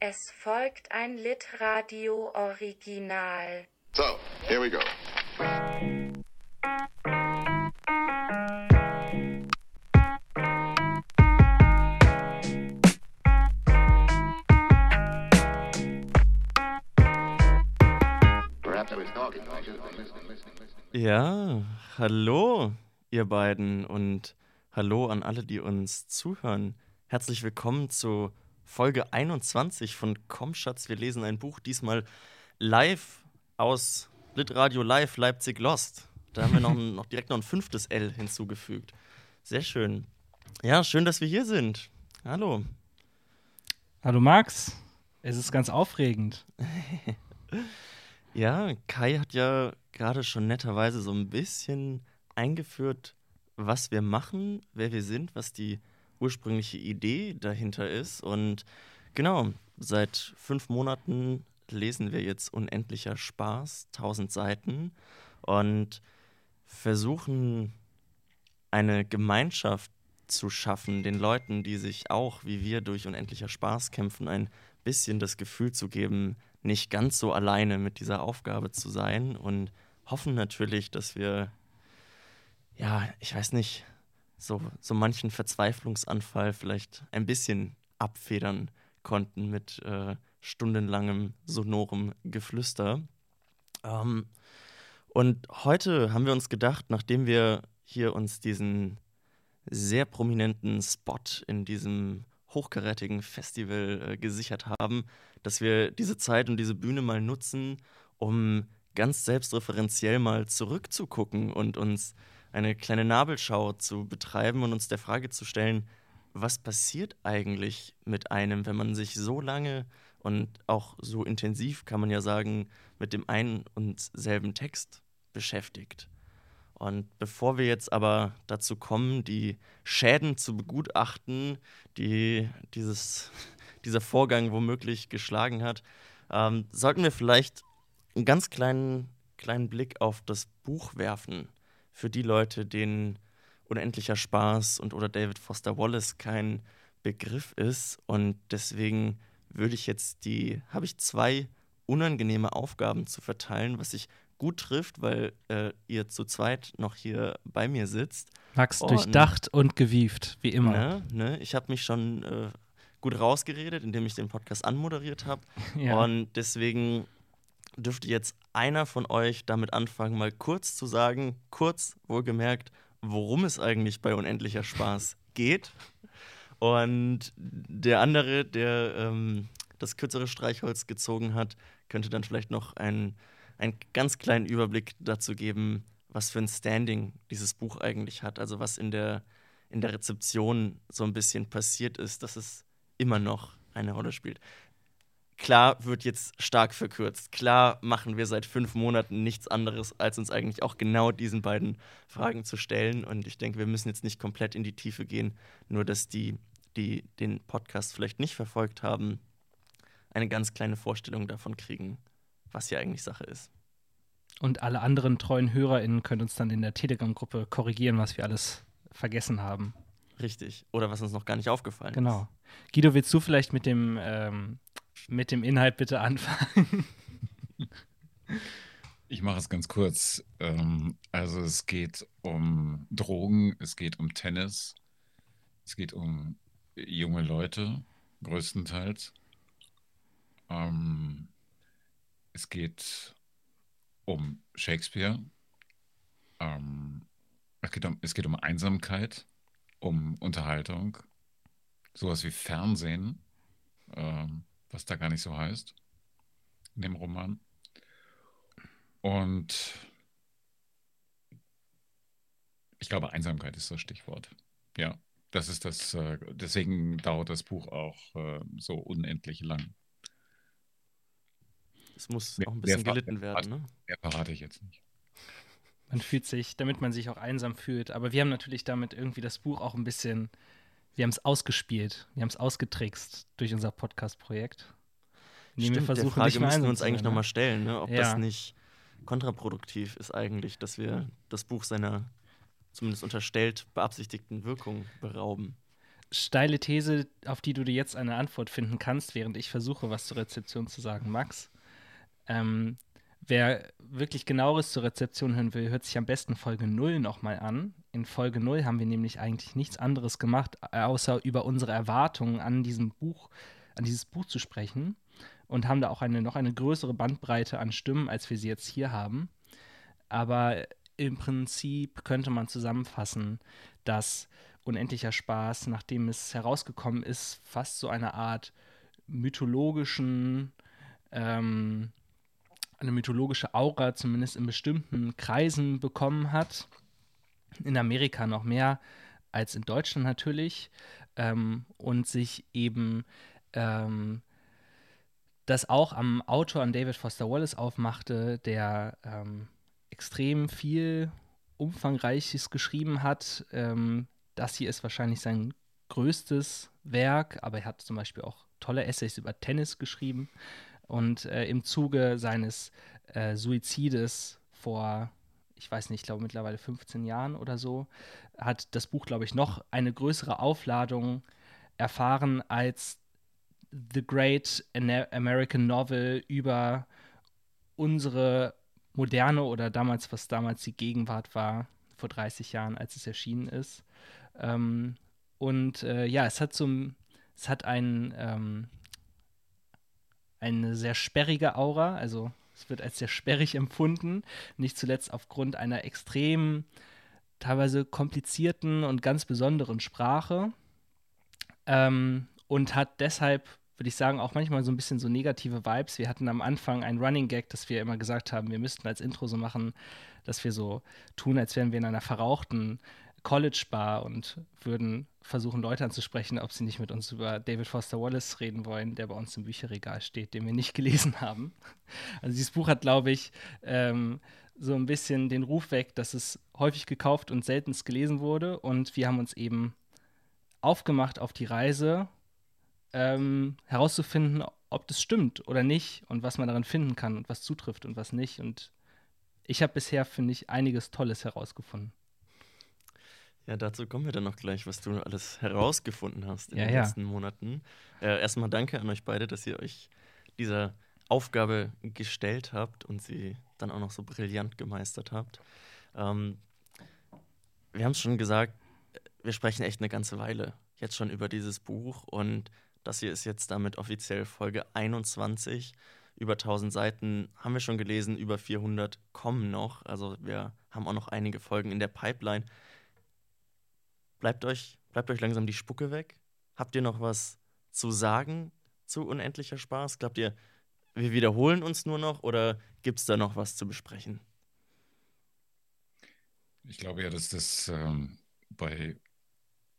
Es folgt ein Litradio-Original. So, here we go. Perhaps I was talking like you were listening, listening, listening. Ja, hallo, ihr beiden und hallo an alle, die uns zuhören. Herzlich willkommen zu Folge 21 von Komm Schatz, wir lesen ein Buch, diesmal live aus Litradio Live Leipzig Lost. Da haben wir noch, noch direkt noch ein fünftes L hinzugefügt. Sehr schön. Ja, schön, dass wir hier sind. Hallo. Hallo Max, es ist ganz aufregend. Ja, Kai hat ja gerade schon netterweise so ein bisschen eingeführt, was wir machen, wer wir sind, was die ursprüngliche Idee dahinter ist. Und genau, seit fünf Monaten lesen wir jetzt Unendlicher Spaß, 1000 Seiten und versuchen eine Gemeinschaft zu schaffen, den Leuten, die sich auch wie wir durch unendlicher Spaß kämpfen, ein bisschen das Gefühl zu geben, nicht ganz so alleine mit dieser Aufgabe zu sein und hoffen natürlich, dass wir, ja, ich weiß nicht, so, so manchen Verzweiflungsanfall vielleicht ein bisschen abfedern konnten mit äh, stundenlangem sonorem Geflüster. Ähm, und heute haben wir uns gedacht, nachdem wir hier uns diesen sehr prominenten Spot in diesem hochkarätigen Festival äh, gesichert haben, dass wir diese Zeit und diese Bühne mal nutzen, um ganz selbstreferenziell mal zurückzugucken und uns eine kleine Nabelschau zu betreiben und uns der Frage zu stellen, was passiert eigentlich mit einem, wenn man sich so lange und auch so intensiv, kann man ja sagen, mit dem einen und selben Text beschäftigt. Und bevor wir jetzt aber dazu kommen, die Schäden zu begutachten, die dieses, dieser Vorgang womöglich geschlagen hat, ähm, sollten wir vielleicht einen ganz kleinen, kleinen Blick auf das Buch werfen. Für die Leute, denen Unendlicher Spaß und oder David Foster Wallace kein Begriff ist. Und deswegen würde ich jetzt die, habe ich zwei unangenehme Aufgaben zu verteilen, was ich gut trifft, weil äh, ihr zu zweit noch hier bei mir sitzt. Max, Oh, durchdacht und gewieft, wie immer. Ne, ne? Ich habe mich schon äh, gut rausgeredet, indem ich den Podcast anmoderiert habe. Ja. Und deswegen dürfte jetzt einer von euch damit anfangen, mal kurz zu sagen, kurz wohlgemerkt, worum es eigentlich bei Unendlicher Spaß geht. Und der andere, der ähm, das kürzere Streichholz gezogen hat, könnte dann vielleicht noch einen, einen ganz kleinen Überblick dazu geben, was für ein Standing dieses Buch eigentlich hat. Also was in der, in der Rezeption so ein bisschen passiert ist, dass es immer noch eine Rolle spielt. Klar wird jetzt stark verkürzt. Klar machen wir seit fünf Monaten nichts anderes, als uns eigentlich auch genau diesen beiden Fragen zu stellen. Und ich denke, wir müssen jetzt nicht komplett in die Tiefe gehen, nur dass die, die den Podcast vielleicht nicht verfolgt haben, eine ganz kleine Vorstellung davon kriegen, was hier eigentlich Sache ist. Und alle anderen treuen HörerInnen können uns dann in der Telegram-Gruppe korrigieren, was wir alles vergessen haben. Richtig. Oder was uns noch gar nicht aufgefallen Genau. Guido, willst du vielleicht mit dem, ähm, mit dem Inhalt bitte anfangen? Ich mache es ganz kurz. Ähm, also es geht um Drogen, es geht um Tennis, es geht um junge Leute, größtenteils. Ähm, es geht um Shakespeare. Ähm, es, geht um, es geht um Einsamkeit, um Unterhaltung, sowas wie Fernsehen, was da gar nicht so heißt in dem Roman. Und ich glaube, Einsamkeit ist das Stichwort. Ja, das ist das, äh, deswegen dauert das Buch auch äh, so unendlich lang. Es muss auch ein bisschen ver- gelitten wer werden, ne? Mehr verrate ich jetzt nicht. Man fühlt sich, damit man sich auch einsam fühlt. Aber wir haben natürlich damit irgendwie das Buch auch ein bisschen, wir haben es ausgespielt, wir haben es ausgetrickst durch unser Podcast-Projekt. indem wir Stimmt, versuchen, der Frage müssen wir uns eigentlich nochmal stellen, ne? ob Ja. das nicht kontraproduktiv ist eigentlich, dass wir das Buch seiner zumindest unterstellt beabsichtigten Wirkung berauben. steile These, auf die du dir jetzt eine Antwort finden kannst, während ich versuche, was zur Rezeption zu sagen, Max. Ähm, wer wirklich genaueres zur Rezeption hören will, hört sich am besten Folge 0 nochmal an. In Folge 0 haben wir nämlich eigentlich nichts anderes gemacht, außer über unsere Erwartungen an diesem Buch, an dieses Buch zu sprechen und haben da auch eine noch eine größere Bandbreite an Stimmen, als wir sie jetzt hier haben. Aber im Prinzip könnte man zusammenfassen, dass unendlicher Spaß, nachdem es herausgekommen ist, fast so eine Art mythologischen, ähm, eine mythologische Aura zumindest in bestimmten Kreisen bekommen hat. In Amerika noch mehr als in Deutschland natürlich. Ähm, und sich eben ähm, das auch am Autor, an David Foster Wallace aufmachte, der ähm, extrem viel Umfangreiches geschrieben hat. Ähm, das hier ist wahrscheinlich sein größtes Werk, aber er hat zum Beispiel auch tolle Essays über Tennis geschrieben. Und äh, im Zuge seines äh, Suizides vor, ich weiß nicht, ich glaube mittlerweile 15 Jahren oder so, hat das Buch, glaube ich, noch eine größere Aufladung erfahren als The Great American Novel über unsere moderne oder damals, was damals die Gegenwart war, vor 30 Jahren, als es erschienen ist. Ähm, und äh, ja, es hat so es hat ein, ähm, eine sehr sperrige Aura, also es wird als sehr sperrig empfunden, nicht zuletzt aufgrund einer extrem teilweise komplizierten und ganz besonderen Sprache. Ähm, und hat deshalb würde ich sagen, auch manchmal so ein bisschen so negative Vibes. Wir hatten am Anfang ein Running Gag, dass wir immer gesagt haben, wir müssten als Intro so machen, dass wir so tun, als wären wir in einer verrauchten College-Bar und würden versuchen, Leute anzusprechen, ob sie nicht mit uns über David Foster Wallace reden wollen, der bei uns im Bücherregal steht, den wir nicht gelesen haben. Also dieses Buch hat, glaube ich, ähm, so ein bisschen den Ruf weg, dass es häufig gekauft und seltenst gelesen wurde. Und wir haben uns eben aufgemacht auf die Reise ähm, herauszufinden, ob das stimmt oder nicht und was man daran finden kann und was zutrifft und was nicht. Und ich habe bisher, finde ich, einiges Tolles herausgefunden. Ja, dazu kommen wir dann noch gleich, was du alles herausgefunden hast in ja, den ja. letzten Monaten. Äh, erstmal danke an euch beide, dass ihr euch dieser Aufgabe gestellt habt und sie dann auch noch so brillant gemeistert habt. Ähm, wir haben es schon gesagt, wir sprechen echt eine ganze Weile jetzt schon über dieses Buch und das hier ist jetzt damit offiziell Folge 21. Über 1000 Seiten haben wir schon gelesen, über 400 kommen noch. Also wir haben auch noch einige Folgen in der Pipeline. Bleibt euch, bleibt euch langsam die Spucke weg? Habt ihr noch was zu sagen zu unendlicher Spaß? Glaubt ihr, wir wiederholen uns nur noch oder gibt es da noch was zu besprechen? Ich glaube ja, dass das ähm, bei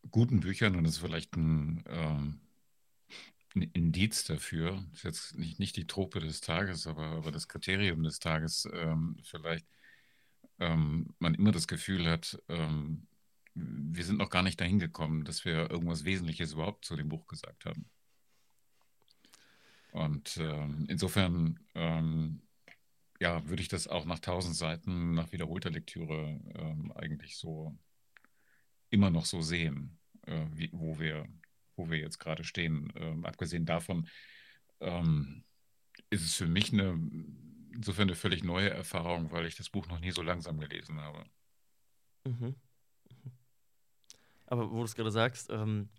guten Büchern, und das ist vielleicht ein, ähm, ein Indiz dafür, ist jetzt nicht, nicht die Trope des Tages, aber, aber das Kriterium des Tages ähm, vielleicht, ähm, man immer das Gefühl hat, ähm, wir sind noch gar nicht dahin gekommen, dass wir irgendwas Wesentliches überhaupt zu dem Buch gesagt haben. Und ähm, insofern, ähm, ja, würde ich das auch nach tausend Seiten, nach wiederholter Lektüre ähm, eigentlich so immer noch so sehen, äh, wie, wo wir wo wir jetzt gerade stehen. Ähm, abgesehen davon ähm, ist es für mich eine, insofern eine völlig neue Erfahrung, weil ich das Buch noch nie so langsam gelesen habe. Mhm. Aber wo du es gerade sagst, ähm,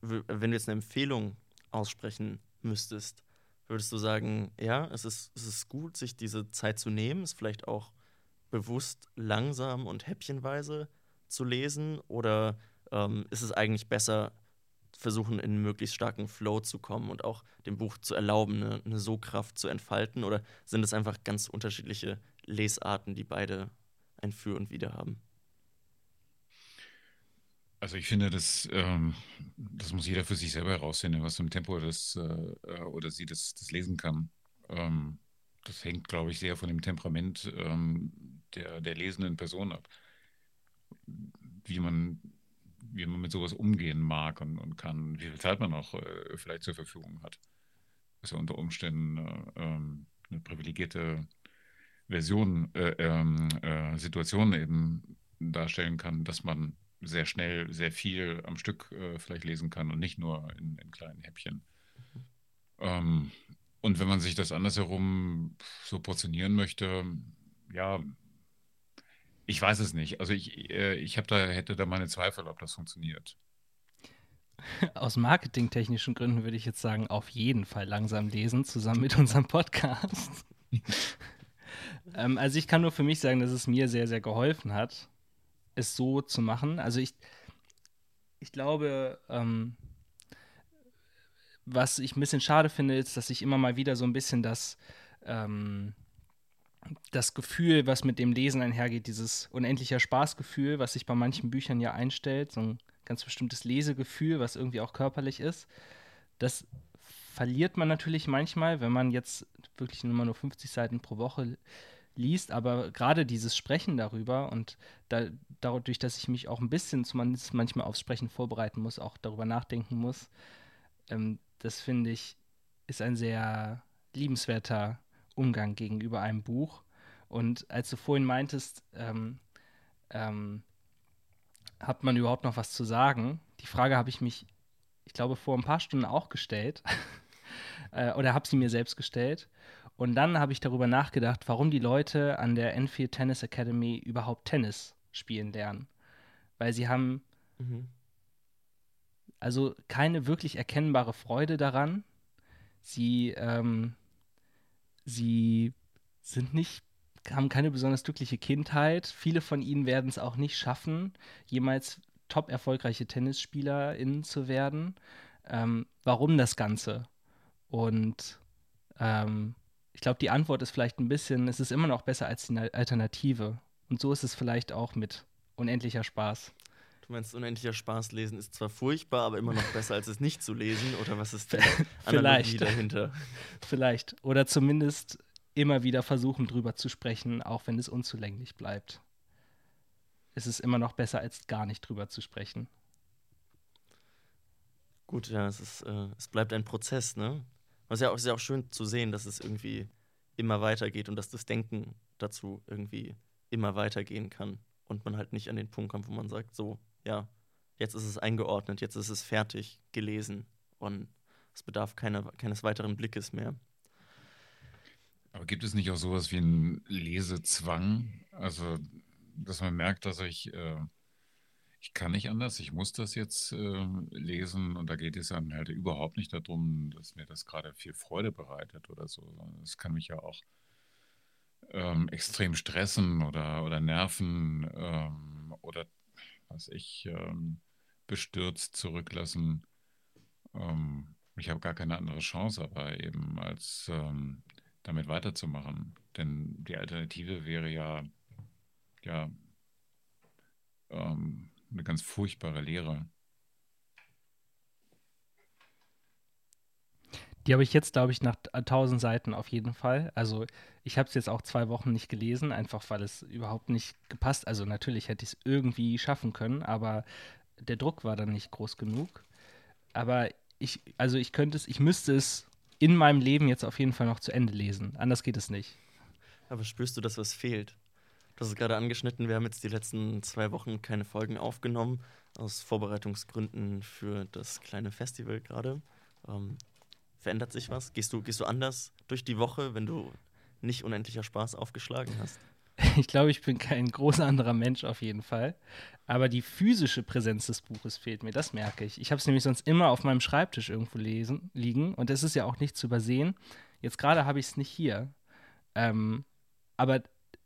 wenn du jetzt eine Empfehlung aussprechen müsstest, würdest du sagen, ja, es ist, es ist gut, sich diese Zeit zu nehmen, es vielleicht auch bewusst langsam und häppchenweise zu lesen? Oder ähm, ist es eigentlich besser, versuchen, in einen möglichst starken Flow zu kommen und auch dem Buch zu erlauben, eine, eine So-Kraft zu entfalten? Oder sind es einfach ganz unterschiedliche Lesarten, die beide ein Für und Wider haben? Also ich finde, das, ähm, das muss jeder für sich selber herausfinden, was für ein Tempo das äh, oder sie das, das lesen kann. Ähm, das hängt, glaube ich, sehr von dem Temperament ähm, der, der lesenden Person ab. Wie man wie man mit sowas umgehen mag und, und kann, wie viel Zeit man auch äh, vielleicht zur Verfügung hat. Was ja unter Umständen äh, ähm, eine privilegierte Version, äh, ähm, äh, Situation eben darstellen kann, dass man sehr schnell, sehr viel am Stück äh, vielleicht lesen kann und nicht nur in, in kleinen Häppchen. Ähm, und wenn man sich das andersherum so portionieren möchte, ja, ich weiß es nicht. Also ich, äh, ich da, hätte da meine Zweifel, ob das funktioniert. Aus marketingtechnischen Gründen würde ich jetzt sagen, auf jeden Fall langsam lesen, zusammen mit unserem Podcast. ähm, also ich kann nur für mich sagen, dass es mir sehr, sehr geholfen hat, es so zu machen. Also ich, ich glaube, ähm, was ich ein bisschen schade finde, ist, dass ich immer mal wieder so ein bisschen das, ähm, das Gefühl, was mit dem Lesen einhergeht, dieses unendliche Spaßgefühl, was sich bei manchen Büchern ja einstellt, so ein ganz bestimmtes Lesegefühl, was irgendwie auch körperlich ist, das verliert man natürlich manchmal, wenn man jetzt wirklich immer nur 50 Seiten pro Woche liest, aber gerade dieses Sprechen darüber und da, dadurch, dass ich mich auch ein bisschen zumindest manchmal aufs Sprechen vorbereiten muss, auch darüber nachdenken muss, ähm, das finde ich, ist ein sehr liebenswerter Umgang gegenüber einem Buch. Und als du vorhin meintest, ähm, ähm, hat man überhaupt noch was zu sagen? Die Frage habe ich mich, ich glaube, vor ein paar Stunden auch gestellt. äh, oder habe sie mir selbst gestellt. Und dann habe ich darüber nachgedacht, warum die Leute an der Enfield Tennis Academy überhaupt Tennis spielen lernen. Weil sie haben mhm. also keine wirklich erkennbare Freude daran. Sie, ähm, sie sind nicht haben keine besonders glückliche Kindheit. Viele von ihnen werden es auch nicht schaffen, jemals top erfolgreiche TennisspielerInnen zu werden. Ähm, warum das Ganze? Und ähm, ich glaube, die Antwort ist vielleicht ein bisschen, es ist immer noch besser als die Alternative. Und so ist es vielleicht auch mit unendlicher Spaß. Du meinst, unendlicher Spaß lesen ist zwar furchtbar, aber immer noch besser, als es nicht zu lesen? Oder was ist die Analogie dahinter? Vielleicht. Oder zumindest immer wieder versuchen, drüber zu sprechen, auch wenn es unzulänglich bleibt. Es ist immer noch besser, als gar nicht drüber zu sprechen. Gut, ja, es, ist, äh, es bleibt ein Prozess, ne? Aber es ist ja, auch, ist ja auch schön zu sehen, dass es irgendwie immer weitergeht und dass das Denken dazu irgendwie immer weitergehen kann und man halt nicht an den Punkt kommt, wo man sagt, so, ja, jetzt ist es eingeordnet, jetzt ist es fertig gelesen und es bedarf keine, keines weiteren Blickes mehr. Aber gibt es nicht auch sowas wie einen Lesezwang? Also, dass man merkt, dass ich, äh, ich kann nicht anders, ich muss das jetzt äh, lesen und da geht es dann halt überhaupt nicht darum, dass mir das gerade viel Freude bereitet oder so. Es kann mich ja auch ähm, extrem stressen oder, oder nerven ähm, oder was ich ähm, bestürzt zurücklassen. Ähm, ich habe gar keine andere Chance, aber eben als ähm, damit weiterzumachen. Denn die Alternative wäre ja, ja ähm, eine ganz furchtbare Lehre. Die habe ich jetzt, glaube ich, nach 1000 Seiten auf jeden Fall. Also ich habe es jetzt auch zwei Wochen nicht gelesen, einfach weil es überhaupt nicht gepasst. Also natürlich hätte ich es irgendwie schaffen können, aber der Druck war dann nicht groß genug. Aber ich, also ich könnte es, ich müsste es in meinem Leben jetzt auf jeden Fall noch zu Ende lesen. Anders geht es nicht. Aber spürst du, dass was fehlt? Du hast es gerade angeschnitten, wir haben jetzt die letzten zwei Wochen keine Folgen aufgenommen, aus Vorbereitungsgründen für das kleine Festival gerade. Ähm, verändert sich was? Gehst du, gehst du anders durch die Woche, wenn du nicht unendlicher Spaß aufgeschlagen hast? Ich glaube, ich bin kein großer anderer Mensch auf jeden Fall. Aber die physische Präsenz des Buches fehlt mir, das merke ich. Ich habe es nämlich sonst immer auf meinem Schreibtisch irgendwo lesen, liegen und es ist ja auch nicht zu übersehen. Jetzt gerade habe ich es nicht hier. Ähm, aber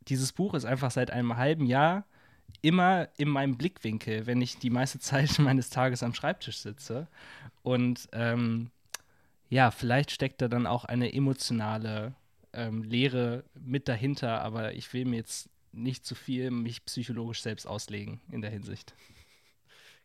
dieses Buch ist einfach seit einem halben Jahr immer in meinem Blickwinkel, wenn ich die meiste Zeit meines Tages am Schreibtisch sitze. Und ähm, ja, vielleicht steckt da dann auch eine emotionale ähm, Lehre mit dahinter, aber ich will mir jetzt nicht zu viel mich psychologisch selbst auslegen in der Hinsicht.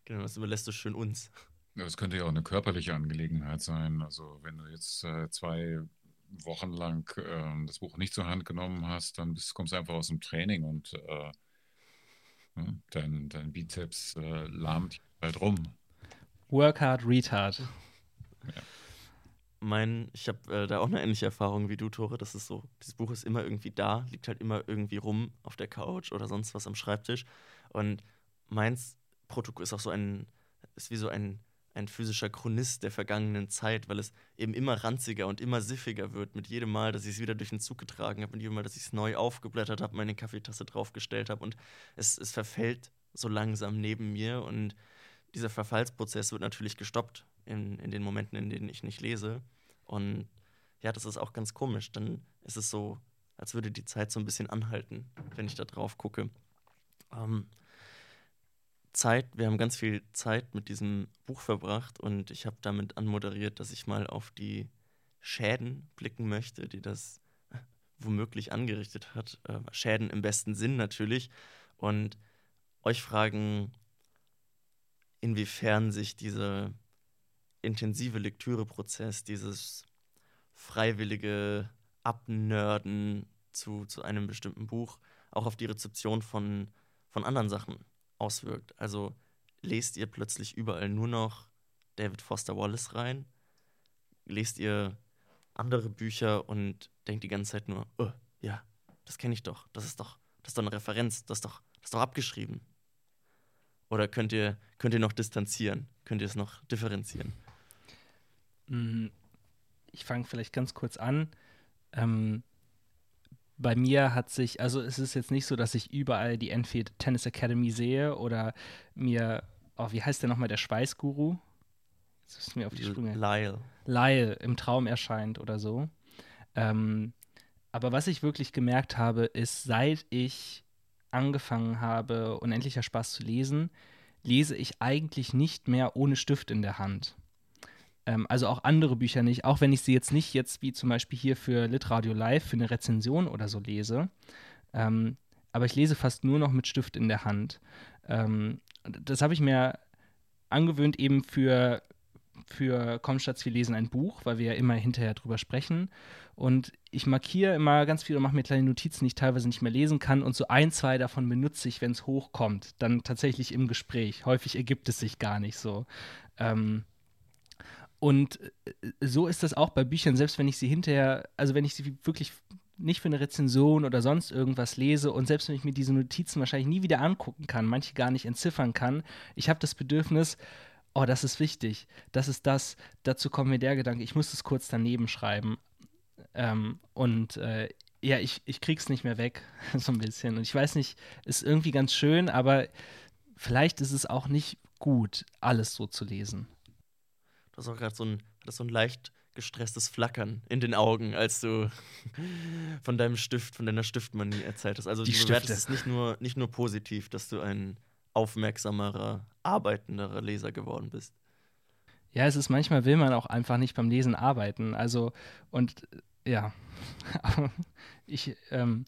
Genau, das überlässt du schön uns. Das könnte ja auch eine körperliche Angelegenheit sein. Also wenn du jetzt äh, zwei Wochen lang äh, das Buch nicht zur Hand genommen hast, dann bist, kommst du einfach aus dem Training und äh, ne, dein, dein Bizeps äh, lahmt halt rum. Work hard, read hard. Ja mein, ich habe äh, da auch eine ähnliche Erfahrung wie du, Tore. Das ist so, dieses Buch ist immer irgendwie da, liegt halt immer irgendwie rum auf der Couch oder sonst was am Schreibtisch. Und meins Protokoll, ist auch so ein, ist wie so ein, ein physischer Chronist der vergangenen Zeit, weil es eben immer ranziger und immer siffiger wird mit jedem Mal, dass ich es wieder durch den Zug getragen habe, mit jedem Mal, dass ich es neu aufgeblättert habe, meine Kaffeetasse draufgestellt habe und es, es verfällt so langsam neben mir und dieser Verfallsprozess wird natürlich gestoppt in, in den Momenten, in denen ich nicht lese. Und ja, das ist auch ganz komisch. Dann ist es so, als würde die Zeit so ein bisschen anhalten, wenn ich da drauf gucke. Ähm, Zeit, wir haben ganz viel Zeit mit diesem Buch verbracht und ich habe damit anmoderiert, dass ich mal auf die Schäden blicken möchte, die das womöglich angerichtet hat. Äh, Schäden im besten Sinn natürlich. Und euch fragen, inwiefern sich dieser intensive Lektüreprozess, dieses freiwillige Abnörden zu, zu einem bestimmten Buch auch auf die Rezeption von, von anderen Sachen auswirkt. Also lest ihr plötzlich überall nur noch David Foster Wallace rein? Lest ihr andere Bücher und denkt die ganze Zeit nur, oh, ja, das kenne ich doch, das ist doch, das ist doch eine Referenz, das ist doch, das ist doch abgeschrieben. Oder könnt ihr, könnt ihr noch distanzieren? Könnt ihr es noch differenzieren? Mm, ich fange vielleicht ganz kurz an. Ähm, bei mir hat sich, also es ist jetzt nicht so, dass ich überall die Enfield Tennis Academy sehe oder mir, oh, wie heißt der nochmal, der Schweißguru? Jetzt ist mir auf die Sprünge. Lyle. Lyle im Traum erscheint oder so. Ähm, aber was ich wirklich gemerkt habe, ist, seit ich angefangen habe, unendlicher Spaß zu lesen, lese ich eigentlich nicht mehr ohne Stift in der Hand. Ähm, also auch andere Bücher nicht, auch wenn ich sie jetzt nicht jetzt wie zum Beispiel hier für Litradio Live für eine Rezension oder so lese. Ähm, aber ich lese fast nur noch mit Stift in der Hand. Ähm, das habe ich mir angewöhnt eben für für Komm Schatz, wir lesen ein Buch, weil wir ja immer hinterher drüber sprechen. Und ich markiere immer ganz viel und mache mir kleine Notizen, die ich teilweise nicht mehr lesen kann. Und so ein, zwei davon benutze ich, wenn es hochkommt, dann tatsächlich im Gespräch. Häufig ergibt es sich gar nicht so. Ähm, und äh, so ist das auch bei Büchern, selbst wenn ich sie hinterher, also wenn ich sie wirklich nicht für eine Rezension oder sonst irgendwas lese und selbst wenn ich mir diese Notizen wahrscheinlich nie wieder angucken kann, manche gar nicht entziffern kann, ich habe das Bedürfnis, oh, das ist wichtig, das ist das, dazu kommt mir der Gedanke, ich muss es kurz daneben schreiben. Ähm, und äh, ja, ich, ich krieg's nicht mehr weg, so ein bisschen. Und ich weiß nicht, ist irgendwie ganz schön, aber vielleicht ist es auch nicht gut, alles so zu lesen. Du hast auch gerade so ein, so ein leicht gestresstes Flackern in den Augen, als du von deinem Stift, von deiner Stiftmanie erzählt hast. Also Die du Stifte. bewertest es nicht nur, nicht nur positiv, dass du ein aufmerksamerer, arbeitenderer Leser geworden bist. Ja, es ist manchmal will man auch einfach nicht beim Lesen arbeiten. Also, und ja, ich, ähm,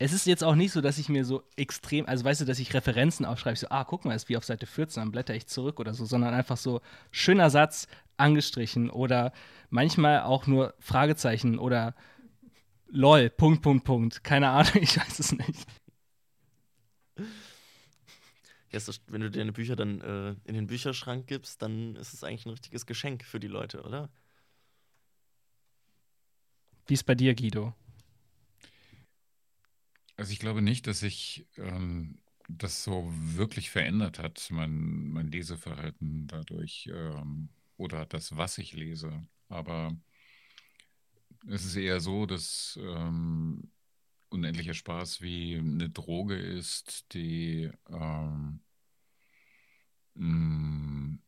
es ist jetzt auch nicht so, dass ich mir so extrem, also weißt du, dass ich Referenzen aufschreibe, so, ah, guck mal, ist wie auf Seite 14, dann blätter ich zurück oder so, sondern einfach so schöner Satz angestrichen oder manchmal auch nur Fragezeichen oder lol, Punkt, Punkt, Punkt. Keine Ahnung, ich weiß es nicht. Ja, wenn du deine Bücher dann äh, in den Bücherschrank gibst, dann ist es eigentlich ein richtiges Geschenk für die Leute, oder? Wie ist bei dir, Guido? Also ich glaube nicht, dass sich ähm, das so wirklich verändert hat, mein, mein Leseverhalten dadurch ähm, oder das, was ich lese. Aber es ist eher so, dass ähm, unendlicher Spaß wie eine Droge ist, die ähm, mh,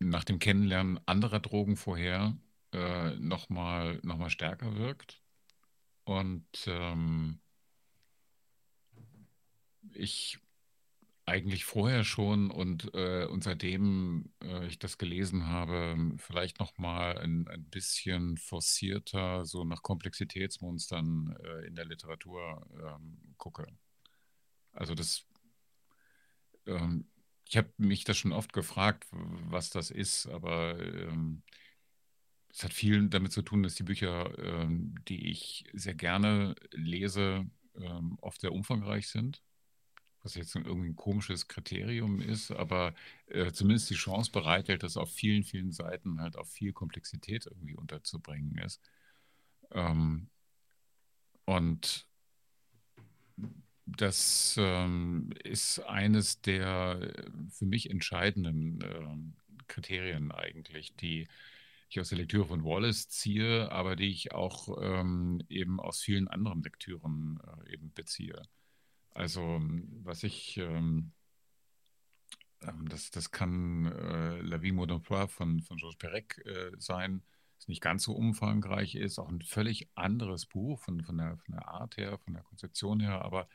nach dem Kennenlernen anderer Drogen vorher äh, nochmal noch mal stärker wirkt. Und ähm, ich eigentlich vorher schon und, äh, und seitdem äh, ich das gelesen habe, vielleicht nochmal ein, ein bisschen forcierter so nach Komplexitätsmonstern äh, in der Literatur ähm, gucke. Also das, ähm, ich habe mich das schon oft gefragt, was das ist, aber ähm, es hat viel damit zu tun, dass die Bücher, ähm, die ich sehr gerne lese, ähm, oft sehr umfangreich sind was jetzt irgendwie ein komisches Kriterium ist, aber äh, zumindest die Chance bereithält, dass auf vielen, vielen Seiten halt auch viel Komplexität irgendwie unterzubringen ist. Ähm, und das ähm, ist eines der äh, für mich entscheidenden ähm, Kriterien eigentlich, die ich aus der Lektüre von Wallace ziehe, aber die ich auch ähm, eben aus vielen anderen Lektüren äh, eben beziehe. Also was ich, ähm, ähm, das, das kann äh, La Vie Modemploire von, von Georges Perec äh, sein, das nicht ganz so umfangreich ist, auch ein völlig anderes Buch von, von, der, von der Art her, von der Konzeption her, aber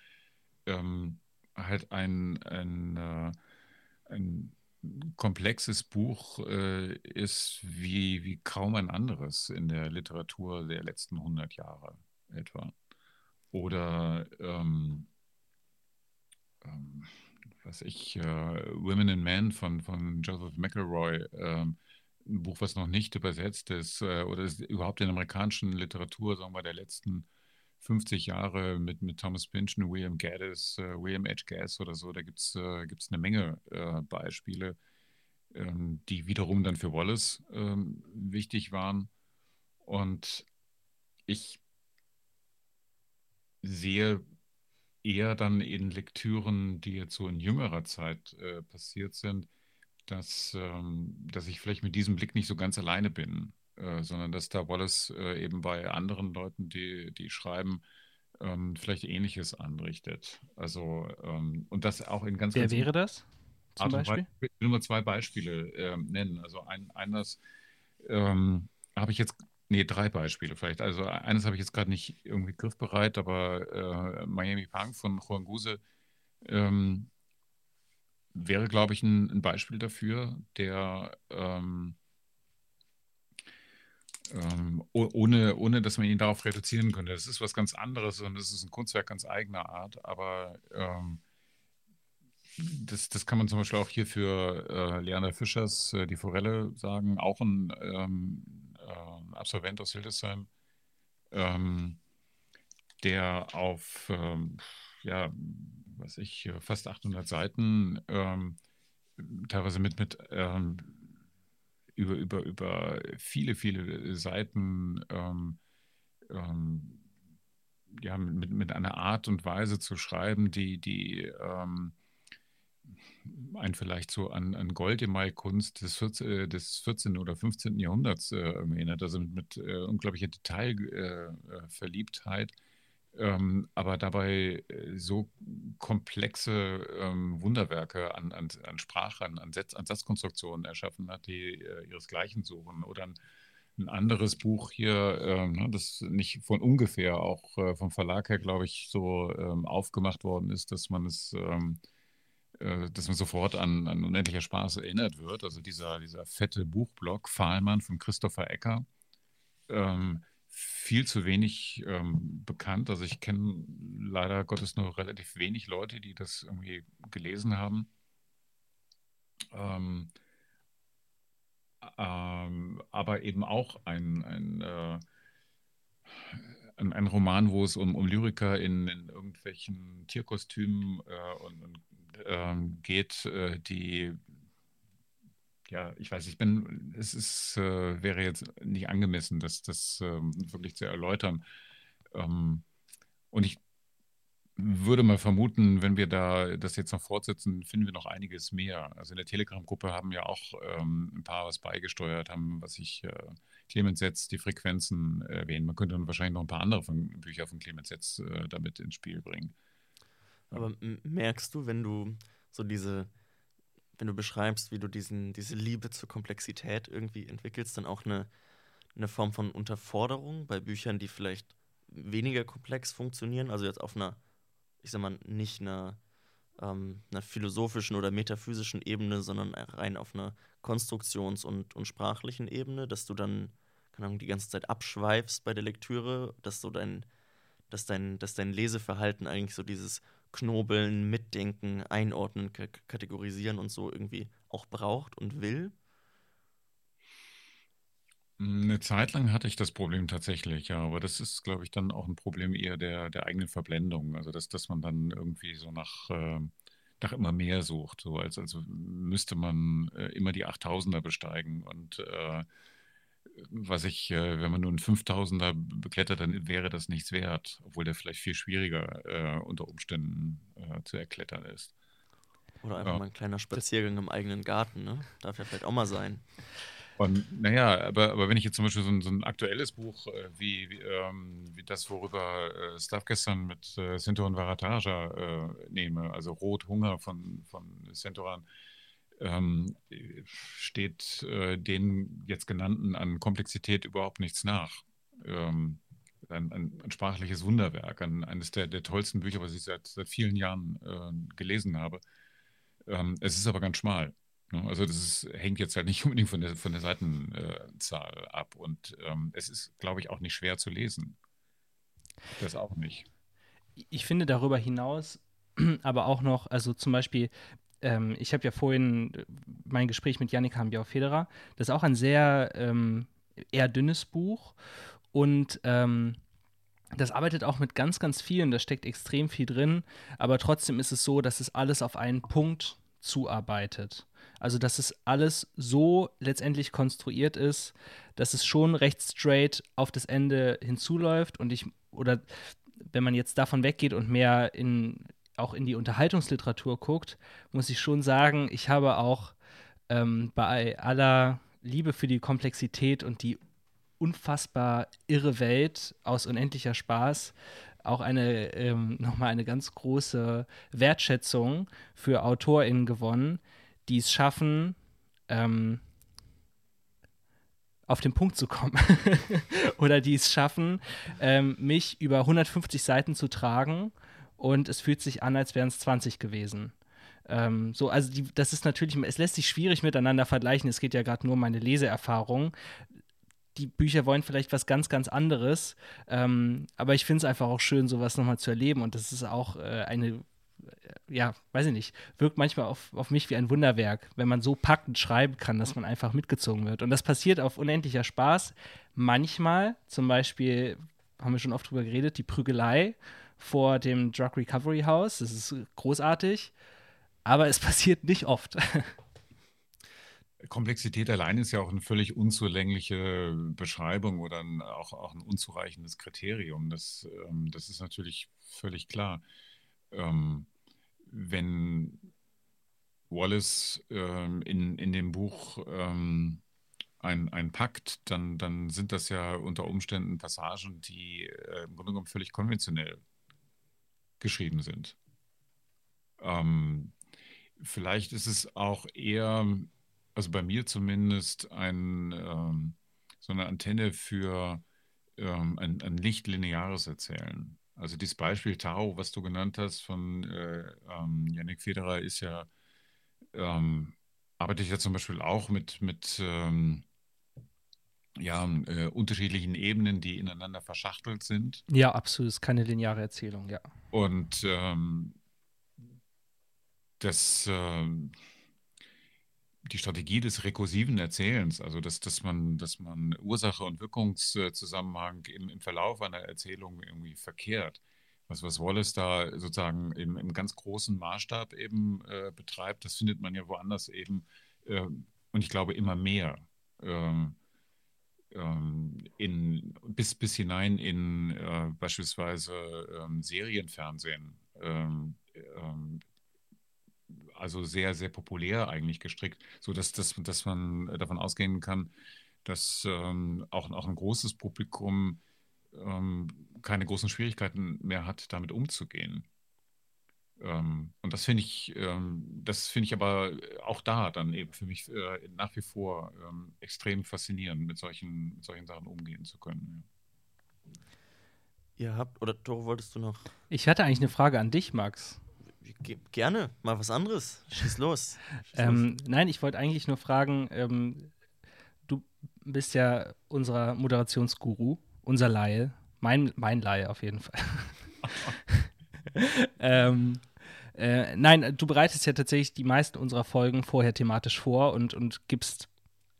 ähm, halt ein, ein, äh, ein komplexes Buch äh, ist wie, wie kaum ein anderes in der Literatur der letzten 100 Jahre etwa. Oder ähm, ähm, was ich, äh, Women and Men von, von Joseph McElroy, äh, ein Buch, was noch nicht übersetzt ist, äh, oder ist überhaupt in der amerikanischen Literatur, sagen wir, der letzten 50 Jahre mit, mit Thomas Pynchon, William Gaddis, äh, William H. Gass oder so, da gibt es äh, eine Menge äh, Beispiele, ähm, die wiederum dann für Wallace ähm, wichtig waren. Und ich sehe eher dann in Lektüren, die jetzt so in jüngerer Zeit äh, passiert sind, dass, ähm, dass ich vielleicht mit diesem Blick nicht so ganz alleine bin, äh, sondern dass da Wallace äh, eben bei anderen Leuten, die, die schreiben, ähm, vielleicht Ähnliches anrichtet. Also, ähm, und das auch in ganz, Wer ganz wäre das? Zum Beispiel? Ich will nur zwei Beispiele ähm, nennen. Also ein, eines ähm, habe ich jetzt Nee, drei Beispiele vielleicht. Also eines habe ich jetzt gerade nicht irgendwie griffbereit, aber äh, Miami Punk von Juan Guse ähm, wäre, glaube ich, ein, ein, Beispiel dafür, der ähm, ähm, ohne, ohne dass man ihn darauf reduzieren könnte. Das ist was ganz anderes und es ist ein Kunstwerk ganz eigener Art, aber ähm, das, das kann man zum Beispiel auch hier für äh, Leander Fischers äh, Die Forelle sagen, auch ein ähm, äh, Absolvent aus Hildesheim, ähm, der auf, ähm, ja, was ich, fast 800 Seiten, ähm, teilweise mit, mit über, über, über viele, viele Seiten ähm, ähm, ja, mit, mit einer Art und Weise zu schreiben, die, die ähm, ein vielleicht so an, an Goldemai-Kunst des, 14, äh, des 14. oder 15. Jahrhunderts äh, erinnert, also mit, mit äh, unglaublicher Detailverliebtheit, äh, äh, ähm, aber dabei äh, so komplexe ähm, Wunderwerke an, an, an Sprache, an, Satz, an Satzkonstruktionen erschaffen hat, die ihresgleichen suchen. Oder ein, ein anderes Buch hier, ähm, ne, das nicht von ungefähr auch vom Verlag her, glaube ich, so ähm, aufgemacht worden ist, dass man es ähm, äh, dass man sofort an, an Unendlicher Spaß erinnert wird. Also dieser, dieser fette Buchblock Fahlmann von Christopher Ecker. Ähm, viel zu wenig ähm, bekannt. Also ich kenne leider Gottes nur relativ wenig Leute, die das irgendwie gelesen haben. Ähm, ähm, aber eben auch ein, ein, äh, ein, ein, Roman, wo es um, um Lyriker in, in irgendwelchen Tierkostümen äh, und, und ähm, geht, äh, die ja, ich weiß, ich bin, es ist, äh, wäre jetzt nicht angemessen, das, das ähm, wirklich zu erläutern. Ähm, und ich würde mal vermuten, wenn wir da das jetzt noch fortsetzen, finden wir noch einiges mehr. Also in der Telegram-Gruppe haben ja auch ähm, ein paar was beigesteuert, haben, was ich äh, Clemens Setz die Frequenzen erwähnen. Man könnte dann wahrscheinlich noch ein paar andere von, Bücher von Clemens Setz äh, damit ins Spiel bringen. Aber merkst du, wenn du so diese, wenn du beschreibst, wie du diesen, diese Liebe zur Komplexität irgendwie entwickelst, dann auch eine, eine Form von Unterforderung bei Büchern, die vielleicht weniger komplex funktionieren, also jetzt auf einer, ich sag mal, nicht einer, ähm, einer philosophischen oder metaphysischen Ebene, sondern rein auf einer Konstruktions- und, und sprachlichen Ebene, dass du dann, keine Ahnung, die ganze Zeit abschweifst bei der Lektüre, dass so dein, dass dein, dass dein Leseverhalten eigentlich so dieses Knobeln, Mitdenken, Einordnen, Kategorisieren und so irgendwie auch braucht und will? Eine Zeit lang hatte ich das Problem tatsächlich, ja, aber das ist, glaube ich, dann auch ein Problem eher der, der eigenen Verblendung. Also, dass, dass man dann irgendwie so nach, äh, nach immer mehr sucht, so als, als müsste man äh, immer die 8000er besteigen und äh, was ich, äh, wenn man nur einen 5000er beklettert, dann wäre das nichts wert, obwohl der vielleicht viel schwieriger äh, unter Umständen äh, zu erklettern ist. Oder einfach Ja. mal ein kleiner Spaziergang im eigenen Garten, ne? Darf ja vielleicht auch mal sein. Und naja, aber, aber wenn ich jetzt zum Beispiel so ein, so ein aktuelles Buch äh, wie, wie, ähm, wie das, worüber äh, Stav gestern mit äh, Sintoran Varataja äh, nehme, also Rot Hunger von, von Sintoran, ähm, steht äh, den jetzt genannten an Komplexität überhaupt nichts nach. Ähm, ein, ein, ein sprachliches Wunderwerk, ein, eines der, der tollsten Bücher, was ich seit, seit vielen Jahren äh, gelesen habe. Ähm, es ist aber ganz schmal. Ne? Also das ist, hängt jetzt halt nicht unbedingt von der, von der Seitenzahl ab. Und ähm, es ist, glaube ich, auch nicht schwer zu lesen. Das auch nicht. ich finde darüber hinaus aber auch noch, also zum Beispiel, ähm, ich habe ja vorhin äh, mein Gespräch mit Yannick Hambiau-Federer, das ist auch ein sehr ähm, eher dünnes Buch und ähm, das arbeitet auch mit ganz, ganz vielen, da steckt extrem viel drin, aber trotzdem ist es so, dass es alles auf einen Punkt zuarbeitet. Also, dass es alles so letztendlich konstruiert ist, dass es schon recht straight auf das Ende hinzuläuft und ich, oder wenn man jetzt davon weggeht und mehr in, auch in die Unterhaltungsliteratur guckt, muss ich schon sagen, ich habe auch ähm, bei aller Liebe für die Komplexität und die unfassbar irre Welt aus unendlicher Spaß auch eine ähm, nochmal eine ganz große Wertschätzung für AutorInnen gewonnen, die es schaffen, ähm, auf den Punkt zu kommen. Oder die es schaffen, ähm, mich über 150 Seiten zu tragen und es fühlt sich an, als wären es 20 gewesen. Ähm, so, also die, das ist natürlich, es lässt sich schwierig miteinander vergleichen. Es geht ja gerade nur um meine Leseerfahrung. Die Bücher wollen vielleicht was ganz, ganz anderes. Ähm, aber ich finde es einfach auch schön, sowas nochmal zu erleben. Und das ist auch äh, eine, äh, ja, weiß ich nicht, wirkt manchmal auf, auf mich wie ein Wunderwerk, wenn man so packend schreiben kann, dass man einfach mitgezogen wird. Und das passiert auf unendlicher Spaß. Manchmal, zum Beispiel, haben wir schon oft drüber geredet, die Prügelei vor dem Drug Recovery House. Das ist großartig. Aber es passiert nicht oft. Komplexität allein ist ja auch eine völlig unzulängliche Beschreibung oder ein, auch, auch ein unzureichendes Kriterium. Das, ähm, das ist natürlich völlig klar. Ähm, wenn Wallace ähm, in, in dem Buch ähm, ein, ein packt, dann, dann sind das ja unter Umständen Passagen, die äh, im Grunde genommen völlig konventionell geschrieben sind. Ähm, vielleicht ist es auch eher also bei mir zumindest ein, ähm, so eine Antenne für ähm, ein, ein nicht-lineares Erzählen. Also dieses Beispiel Tao, was du genannt hast von äh, ähm, Yannick Federer, ist ja, ähm, arbeite ich ja zum Beispiel auch mit, mit ähm, ja, äh, unterschiedlichen Ebenen, die ineinander verschachtelt sind. Ja, absolut. Ist keine lineare Erzählung, ja. Und ähm, das ähm, die Strategie des rekursiven Erzählens, also dass, dass, man, dass man Ursache und Wirkungszusammenhang im, im Verlauf einer Erzählung irgendwie verkehrt. Was, was Wallace da sozusagen im, im ganz großen Maßstab eben äh, betreibt, das findet man ja woanders eben äh, und ich glaube immer mehr ähm, in, bis, bis hinein in äh, beispielsweise ähm, Serienfernsehen. Ähm, ähm, also sehr, sehr populär eigentlich gestrickt, sodass dass, dass man davon ausgehen kann, dass ähm, auch, auch ein großes Publikum ähm, keine großen Schwierigkeiten mehr hat, damit umzugehen. Ähm, und das finde ich, ähm, das finde ich aber auch da dann eben für mich äh, nach wie vor ähm, extrem faszinierend, mit solchen, mit solchen Sachen umgehen zu können. Ihr habt, oder Toro, wolltest du noch? Ich hatte eigentlich eine Frage an dich, Max. Ge gerne, mal was anderes. Schieß los. Schieß Ähm, nein, ich wollte eigentlich nur fragen, ähm, du bist ja unser Moderationsguru, unser Laie, mein, mein Laie auf jeden Fall. ähm, äh, nein, du bereitest ja tatsächlich die meisten unserer Folgen vorher thematisch vor und, und gibst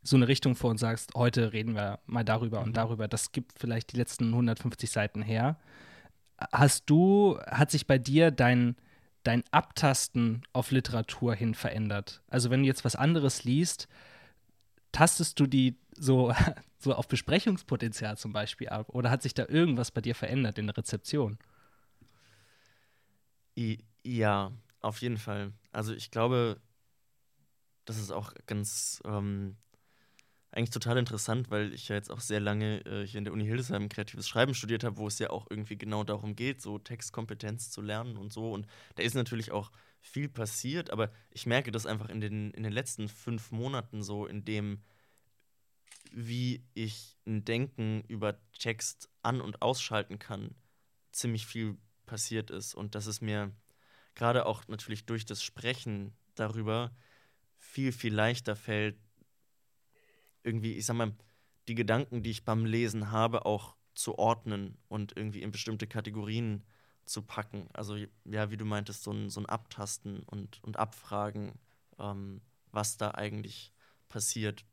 so eine Richtung vor und sagst, heute reden wir mal darüber und darüber. Das gibt vielleicht die letzten 150 Seiten her. Hast du, hat sich bei dir dein, dein Abtasten auf Literatur hin verändert? Also wenn du jetzt was anderes liest, tastest du die so, so auf Besprechungspotenzial zum Beispiel ab? Oder hat sich da irgendwas bei dir verändert in der Rezeption? Ja, auf jeden Fall. Also ich glaube, das ist auch ganz ähm, eigentlich total interessant, weil ich ja jetzt auch sehr lange äh, hier in der Uni Hildesheim kreatives Schreiben studiert habe, wo es ja auch irgendwie genau darum geht, so Textkompetenz zu lernen und so. Und da ist natürlich auch viel passiert, aber ich merke das einfach in den, in den letzten fünf Monaten so, in dem, wie ich ein Denken über Text an- und ausschalten kann, ziemlich viel passiert ist. Und dass es mir gerade auch natürlich durch das Sprechen darüber viel, viel leichter fällt, irgendwie, ich sag mal, die Gedanken, die ich beim Lesen habe, auch zu ordnen und irgendwie in bestimmte Kategorien zu packen. Also, ja, wie du meintest, so ein, so ein Abtasten und, und Abfragen, ähm, was da eigentlich passiert.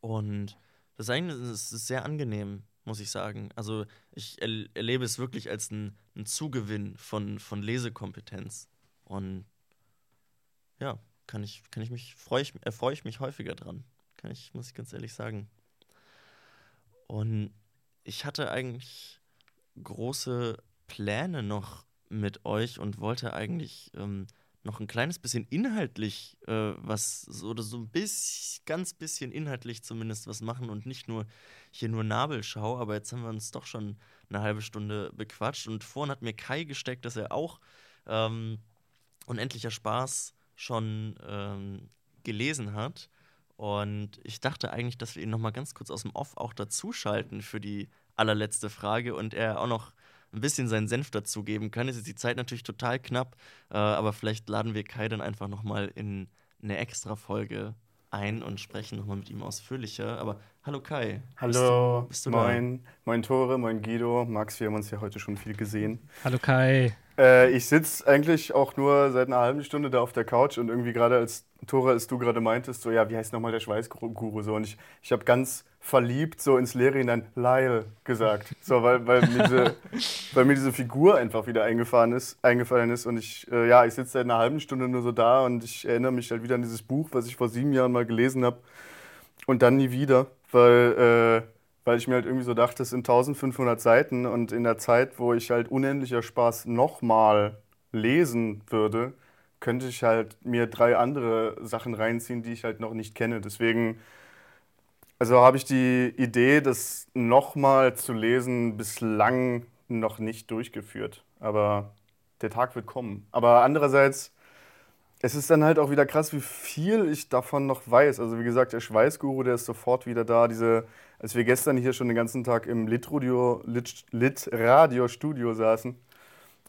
Und das ist eigentlich das ist sehr angenehm, muss ich sagen. Also, ich er erlebe es wirklich als ein, ein Zugewinn von, von Lesekompetenz. Und ja, kann ich, kann ich mich, freue ich, erfreue ich mich häufiger dran. Kann ich, muss ich ganz ehrlich sagen. Und ich hatte eigentlich große Pläne noch mit euch und wollte eigentlich ähm, noch ein kleines bisschen inhaltlich äh, was, oder so ein bisschen, ganz bisschen inhaltlich zumindest was machen und nicht nur hier nur Nabelschau, aber jetzt haben wir uns doch schon eine halbe Stunde bequatscht und vorhin hat mir Kai gesteckt, dass er auch ähm, Unendlicher Spaß schon ähm, gelesen hat. Und ich dachte eigentlich, dass wir ihn noch mal ganz kurz aus dem Off auch dazuschalten für die allerletzte Frage und er auch noch ein bisschen seinen Senf dazugeben kann. Es ist die Zeit natürlich total knapp, äh, aber vielleicht laden wir Kai dann einfach noch mal in eine extra Folge ein und sprechen noch mal mit ihm ausführlicher. Aber hallo Kai. Hallo, bist du, bist du moin, da? moin Tore, moin Guido, Max, wir haben uns ja heute schon viel gesehen. Hallo Kai. Äh, ich sitze eigentlich auch nur seit einer halben Stunde da auf der Couch und irgendwie gerade als Tore, als du gerade meintest, so ja, wie heißt nochmal der Schweißguru so und ich, ich habe ganz verliebt so ins Leere hinein Lyle gesagt, so weil, weil, mir diese, weil mir diese Figur einfach wieder eingefahren ist, eingefallen ist und ich äh, ja, ich sitze seit einer halben Stunde nur so da und ich erinnere mich halt wieder an dieses Buch, was ich vor sieben Jahren mal gelesen habe und dann nie wieder, weil äh, weil ich mir halt irgendwie so dachte, es sind 1500 Seiten und in der Zeit, wo ich halt unendlicher Spaß nochmal lesen würde, könnte ich halt mir drei andere Sachen reinziehen, die ich halt noch nicht kenne. Deswegen, also habe ich die Idee, das nochmal zu lesen, bislang noch nicht durchgeführt. Aber der Tag wird kommen. Aber andererseits, es ist dann halt auch wieder krass, wie viel ich davon noch weiß. Also wie gesagt, der Schweißguru, der ist sofort wieder da. Diese als wir gestern hier schon den ganzen Tag im Lit-Radio Lit, Lit Studio saßen,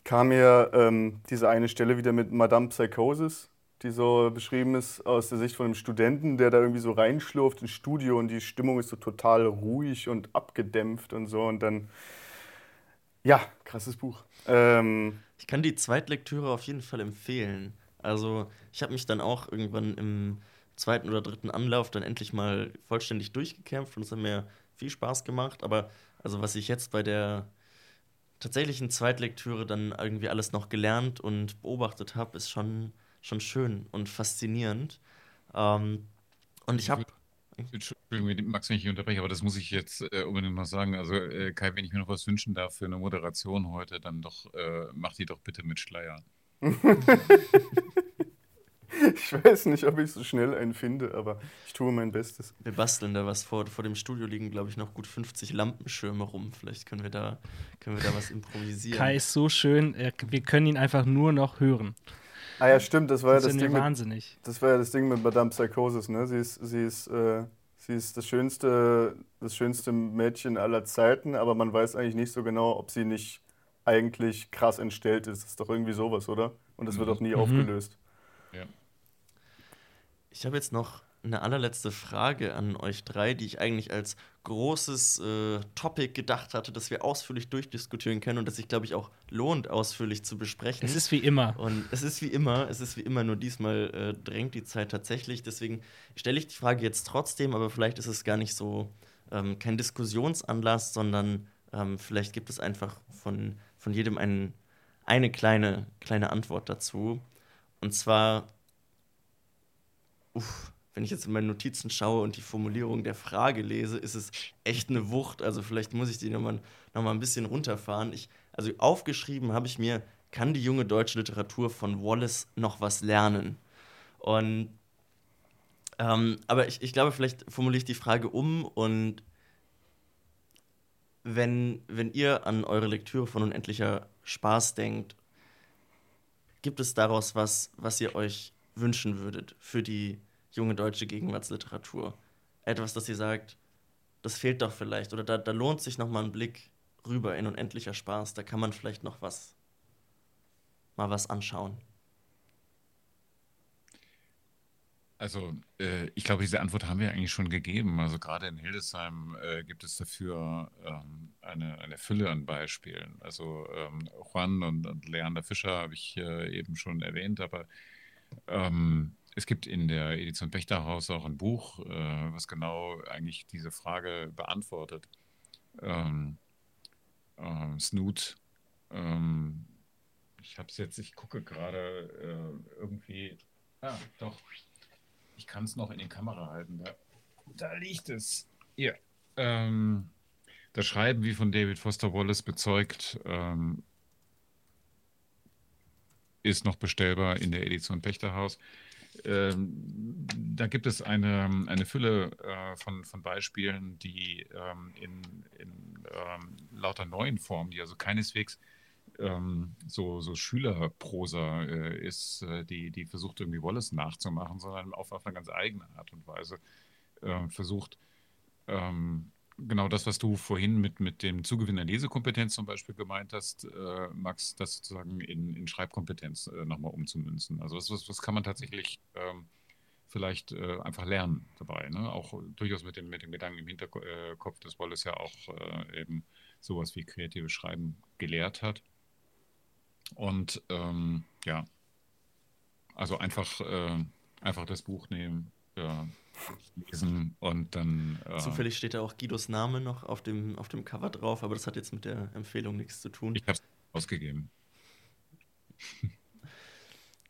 kam mir ähm, diese eine Stelle wieder mit Madame Psychosis, die so beschrieben ist aus der Sicht von einem Studenten, der da irgendwie so reinschlurft ins Studio und die Stimmung ist so total ruhig und abgedämpft und so und dann, ja, krasses Buch. Ähm, ich kann die Zweitlektüre auf jeden Fall empfehlen. Also ich habe mich dann auch irgendwann im zweiten oder dritten Anlauf dann endlich mal vollständig durchgekämpft und es hat mir viel Spaß gemacht. Aber also was ich jetzt bei der tatsächlichen Zweitlektüre dann irgendwie alles noch gelernt und beobachtet habe, ist schon, schon schön und faszinierend. Ähm, und ich habe Entschuldigung, Max, wenn ich unterbreche, aber das muss ich jetzt äh, unbedingt noch sagen. Also, äh, Kai, wenn ich mir noch was wünschen darf für eine Moderation heute, dann doch, äh, mach die doch bitte mit Schleier. Ich weiß nicht, ob ich so schnell einen finde, aber ich tue mein Bestes. Wir basteln da was vor. Vor dem Studio liegen, glaube ich, noch gut 50 Lampenschirme rum. Vielleicht können wir da, können wir da was improvisieren. Kai ist so schön, wir können ihn einfach nur noch hören. Ah ja, stimmt, das war das ja das Ding. Wahnsinnig. Mit, das war ja das Ding mit Madame Psychosis, ne? Sie ist, sie ist, äh, sie ist das schönste, das schönste Mädchen aller Zeiten, aber man weiß eigentlich nicht so genau, ob sie nicht eigentlich krass entstellt ist. Das ist doch irgendwie sowas, oder? Und das wird auch nie mhm. aufgelöst. Ja. Ich habe jetzt noch eine allerletzte Frage an euch drei, die ich eigentlich als großes äh, Topic gedacht hatte, das wir ausführlich durchdiskutieren können und das sich, glaube ich, auch lohnt, ausführlich zu besprechen. Es ist wie immer. Und es ist wie immer, es ist wie immer, nur diesmal äh, drängt die Zeit tatsächlich. Deswegen stelle ich die Frage jetzt trotzdem, aber vielleicht ist es gar nicht so ähm, kein Diskussionsanlass, sondern ähm, vielleicht gibt es einfach von, von jedem ein, eine kleine, kleine Antwort dazu. Und zwar Uff, wenn ich jetzt in meine Notizen schaue und die Formulierung der Frage lese, ist es echt eine Wucht. Also vielleicht muss ich die nochmal noch mal ein bisschen runterfahren. Ich, also aufgeschrieben habe ich mir, kann die junge deutsche Literatur von Wallace noch was lernen? Und ähm, aber ich, ich glaube, vielleicht formuliere ich die Frage um und wenn, wenn ihr an eure Lektüre von Unendlicher Spaß denkt, gibt es daraus was, was ihr euch wünschen würdet für die junge deutsche Gegenwartsliteratur? Etwas, das ihr sagt, das fehlt doch vielleicht oder da, da lohnt sich noch mal ein Blick rüber in unendlicher Spaß, da kann man vielleicht noch was mal was anschauen. Also, äh, ich glaube, diese Antwort haben wir eigentlich schon gegeben. Also gerade in Hildesheim äh, gibt es dafür ähm, eine, eine Fülle an Beispielen. Also ähm, Juan und, und Leander Fischer habe ich äh, eben schon erwähnt, aber ähm, es gibt in der Edition Bechterhaus auch ein Buch, äh, was genau eigentlich diese Frage beantwortet. Ähm, ähm, Snoot, ähm, ich habe es jetzt, ich gucke gerade äh, irgendwie, ah, doch, ich kann es noch in die Kamera halten. Da, da liegt es. Hier. Ähm, das Schreiben, wie von David Foster Wallace bezeugt, ähm, ist noch bestellbar in der Edition Pechterhaus. Ähm, da gibt es eine, eine Fülle äh, von, von Beispielen, die ähm, in, in ähm, lauter neuen Formen, die also keineswegs ähm, so, so Schülerprosa äh, ist, äh, die, die versucht irgendwie Wallace nachzumachen, sondern auf, auf eine ganz eigene Art und Weise äh, versucht, ähm, genau das, was du vorhin mit, mit dem Zugewinn der Lesekompetenz zum Beispiel gemeint hast, äh, Max, das sozusagen in, in Schreibkompetenz äh, nochmal umzumünzen. Also das, das, das kann man tatsächlich ähm, vielleicht äh, einfach lernen dabei. Ne? Auch durchaus mit dem, mit dem Gedanken im Hinterkopf, dass Wallace ja auch äh, eben sowas wie kreatives Schreiben gelehrt hat. Und ähm, ja, also einfach, äh, einfach das Buch nehmen, ja, lesen und dann. Äh, Zufällig steht da auch Guidos Name noch auf dem, auf dem Cover drauf, aber das hat jetzt mit der Empfehlung nichts zu tun. Ich habe es ausgegeben.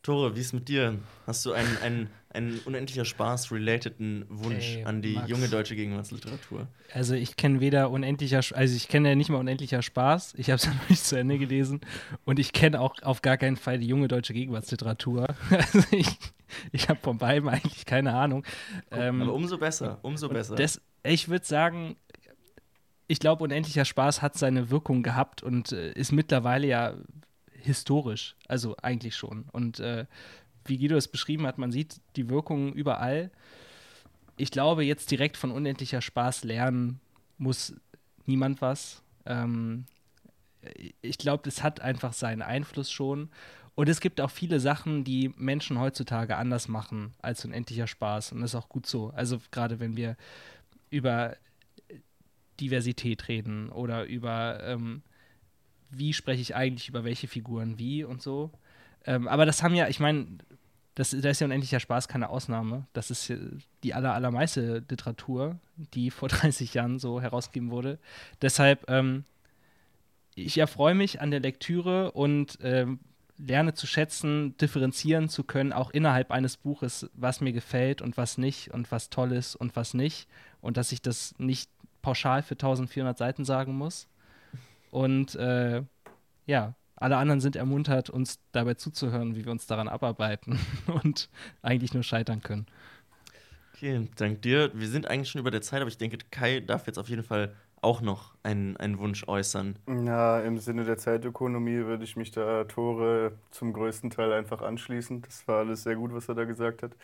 Tore, wie ist mit dir? Hast du einen, einen, einen unendlicher Spaß-relateden Wunsch Ey, an die Max. junge deutsche Gegenwartsliteratur? Also ich kenne weder unendlicher, also ich kenne ja nicht mal unendlicher Spaß. Ich habe es ja noch nicht zu Ende gelesen und ich kenne auch auf gar keinen Fall die junge deutsche Gegenwartsliteratur. Also ich, ich habe von beiden eigentlich keine Ahnung. Ähm, Aber umso besser, umso besser. Das, ich würde sagen, ich glaube, unendlicher Spaß hat seine Wirkung gehabt und äh, ist mittlerweile ja historisch, also eigentlich schon. Und äh, wie Guido es beschrieben hat, man sieht die Wirkungen überall. Ich glaube, jetzt direkt von unendlicher Spaß lernen muss niemand was. Ähm, ich glaube, es hat einfach seinen Einfluss schon. Und es gibt auch viele Sachen, die Menschen heutzutage anders machen als unendlicher Spaß. Und das ist auch gut so. Also gerade wenn wir über Diversität reden oder über ähm, wie spreche ich eigentlich über welche Figuren wie und so. Ähm, aber das haben ja, ich meine, das, da ist ja unendlicher Spaß keine Ausnahme. Das ist die aller, allermeiste Literatur, die vor 30 Jahren so herausgegeben wurde. Deshalb, ähm, ich erfreue mich an der Lektüre und ähm, lerne zu schätzen, differenzieren zu können, auch innerhalb eines Buches, was mir gefällt und was nicht und was toll ist und was nicht. Und dass ich das nicht pauschal für 1400 Seiten sagen muss. Und äh, ja, alle anderen sind ermuntert, uns dabei zuzuhören, wie wir uns daran abarbeiten und eigentlich nur scheitern können. Okay, dank dir. Wir sind eigentlich schon über der Zeit, aber ich denke, Kai darf jetzt auf jeden Fall auch noch einen, einen Wunsch äußern. Ja, im Sinne der Zeitökonomie würde ich mich da Tore zum größten Teil einfach anschließen. Das war alles sehr gut, was er da gesagt hat.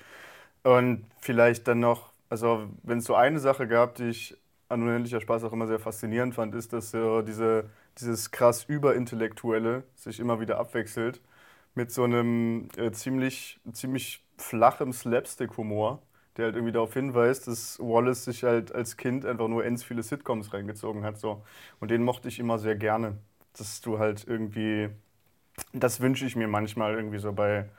Und vielleicht dann noch, also wenn es so eine Sache gab, die ich an unendlicher Spaß auch immer sehr faszinierend fand, ist, dass so diese, dieses krass Überintellektuelle sich immer wieder abwechselt mit so einem äh, ziemlich, ziemlich flachem Slapstick-Humor, der halt irgendwie darauf hinweist, dass Wallace sich halt als Kind einfach nur ends viele Sitcoms reingezogen hat. So. Und den mochte ich immer sehr gerne. Dass du halt irgendwie, das wünsche ich mir manchmal irgendwie so bei,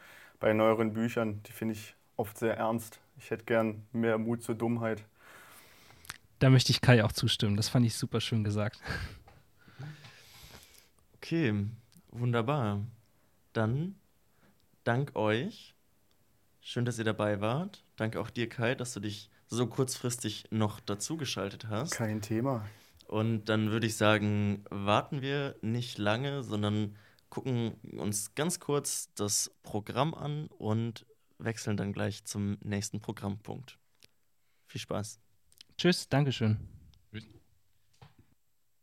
bei neueren Büchern. Die finde ich oft sehr ernst. Ich hätte gern mehr Mut zur Dummheit. Da möchte ich Kai auch zustimmen. Das fand ich super schön gesagt. Okay, wunderbar. Dann dank euch. Schön, dass ihr dabei wart. Danke auch dir, Kai, dass du dich so kurzfristig noch dazugeschaltet hast. Kein Thema. Und dann würde ich sagen, warten wir nicht lange, sondern gucken uns ganz kurz das Programm an und wechseln dann gleich zum nächsten Programmpunkt. Viel Spaß. Tschüss, Dankeschön.